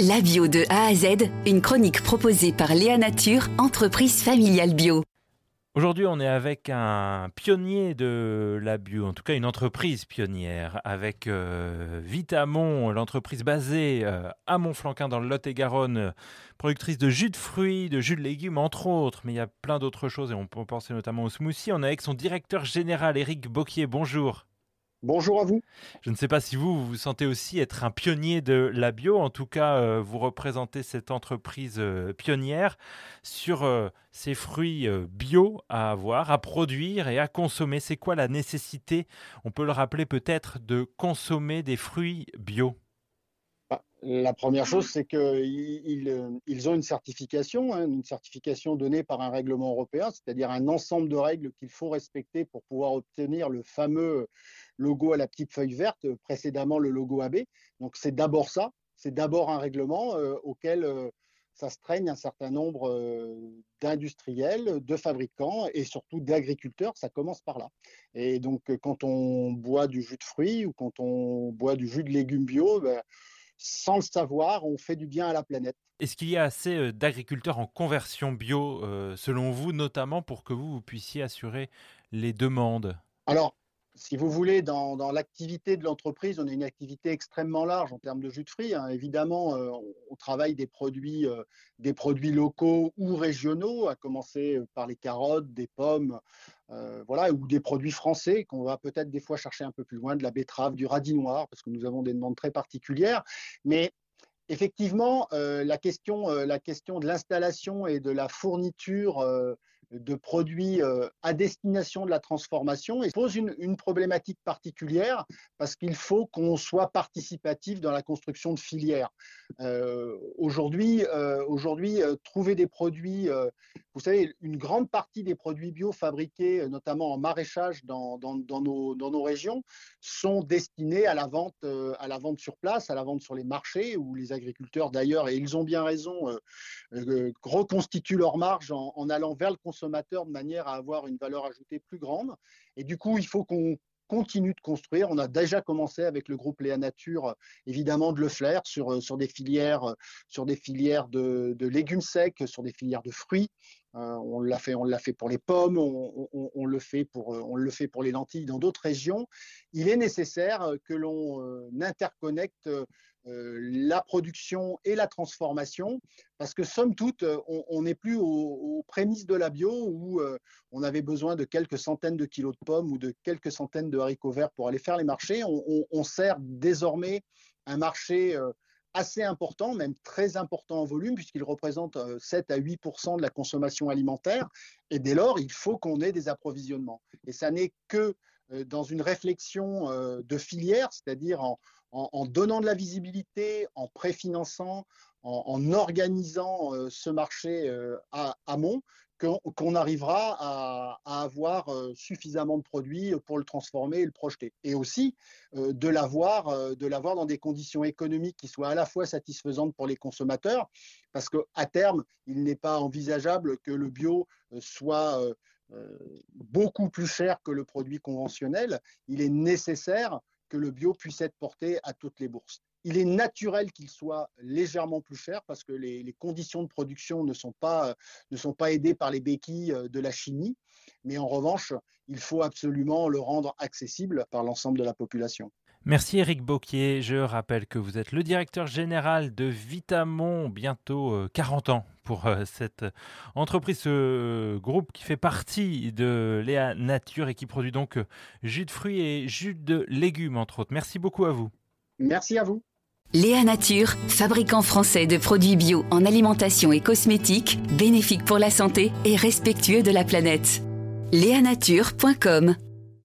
La bio de A à Z, une chronique proposée par Léa Nature, entreprise familiale bio. Aujourd'hui, on est avec un pionnier de la bio, en tout cas une entreprise pionnière, avec euh, Vitamon, l'entreprise basée euh, à Montflanquin dans le Lot-et-Garonne, productrice de jus de fruits, de jus de légumes entre autres, mais il y a plein d'autres choses et on peut penser notamment au smoothie. On est avec son directeur général, Eric Bocquier. Bonjour. Bonjour à vous. Je ne sais pas si vous vous, sentez aussi être un pionnier de la bio. En tout cas, euh, vous représentez cette entreprise euh, pionnière sur euh, ces fruits bio à avoir, à produire et à consommer. C'est quoi la nécessité, on peut le rappeler peut-être, de consommer des fruits bio? Bah, la première chose, c'est qu'ils ils ont une certification, hein, une certification donnée par un règlement européen, c'est-à-dire un ensemble de règles qu'il faut respecter pour pouvoir obtenir le fameux logo à la petite feuille verte, précédemment le logo AB. Donc c'est d'abord ça, c'est d'abord un règlement euh, auquel euh, ça s'astreignent un certain nombre euh, d'industriels, de fabricants et surtout d'agriculteurs. Ça commence par là. Et donc quand on boit du jus de fruits ou quand on boit du jus de légumes bio, ben, sans le savoir, on fait du bien à la planète. Est-ce qu'il y a assez d'agriculteurs en conversion bio, selon vous, notamment pour que vous, vous puissiez assurer les demandes? Alors, si vous voulez, dans, l'activité de l'entreprise, on a une activité extrêmement large en termes de jus de fruits. Hein. Évidemment, euh, on, travaille des produits, euh, des produits locaux ou régionaux, à commencer par les carottes, des pommes, euh, voilà, ou des produits français qu'on va peut-être des fois chercher un peu plus loin, de la betterave, du radis noir, parce que nous avons des demandes très particulières. Mais effectivement, la, question, la question de l'installation et de la fourniture de produits euh, à destination de la transformation et pose une, problématique particulière parce qu'il faut qu'on soit participatif dans la construction de filières. Euh, aujourd'hui, euh, aujourd'hui trouver des produits, vous savez, une grande partie des produits bio fabriqués, notamment en maraîchage dans, nos, régions, sont destinés à la, vente, à la vente sur place, à la vente sur les marchés, où les agriculteurs d'ailleurs, et ils ont bien raison, reconstituent leur marge en, allant vers le consommateur de manière à avoir une valeur ajoutée plus grande. Et du coup, il faut qu'on continue de construire. On a déjà commencé avec le groupe Léa Nature, évidemment, de le faire sur des filières de, légumes secs, sur des filières de fruits. Euh, on l'a fait, on l'a fait pour les pommes, on, le fait pour, on le fait pour les lentilles dans d'autres régions. Il est nécessaire que l'on euh, interconnecte euh, la production et la transformation, parce que somme toute, euh, on n'est plus aux, prémices de la bio où euh, on avait besoin de quelques centaines de kilos de pommes ou de quelques centaines de haricots verts pour aller faire les marchés. On, sert désormais un marché assez important, même très important en volume, puisqu'il représente 7 à 8 de la consommation alimentaire. Et dès lors, il faut qu'on ait des approvisionnements. Et ça n'est que dans une réflexion de filière, c'est-à-dire en, donnant de la visibilité, en préfinançant, en, organisant euh, ce marché euh, à amont, qu'on arrivera à, avoir euh, suffisamment de produits pour le transformer et le projeter. Et aussi de l'avoir de l'avoir dans des conditions économiques qui soient à la fois satisfaisantes pour les consommateurs, parce qu'à terme, il n'est pas envisageable que le bio soit beaucoup plus cher que le produit conventionnel. Il est nécessaire que le bio puisse être porté à toutes les bourses. Il est naturel qu'il soit légèrement plus cher parce que les, conditions de production ne sont, pas, ne sont pas aidées par les béquilles euh, de la chimie, mais en revanche, il faut absolument le rendre accessible par l'ensemble de la population. Merci Eric Bocquier. Je rappelle que vous êtes le directeur général de Vitamon, bientôt 40 euh, ans pour euh, cette entreprise, ce groupe qui fait partie de Léa Nature et qui produit donc euh, jus de fruits et jus de légumes, entre autres. Merci beaucoup à vous. Merci à vous. Léa Nature, fabricant français de produits bio en alimentation et cosmétiques, bénéfique pour la santé et respectueux de la planète. Léanature.com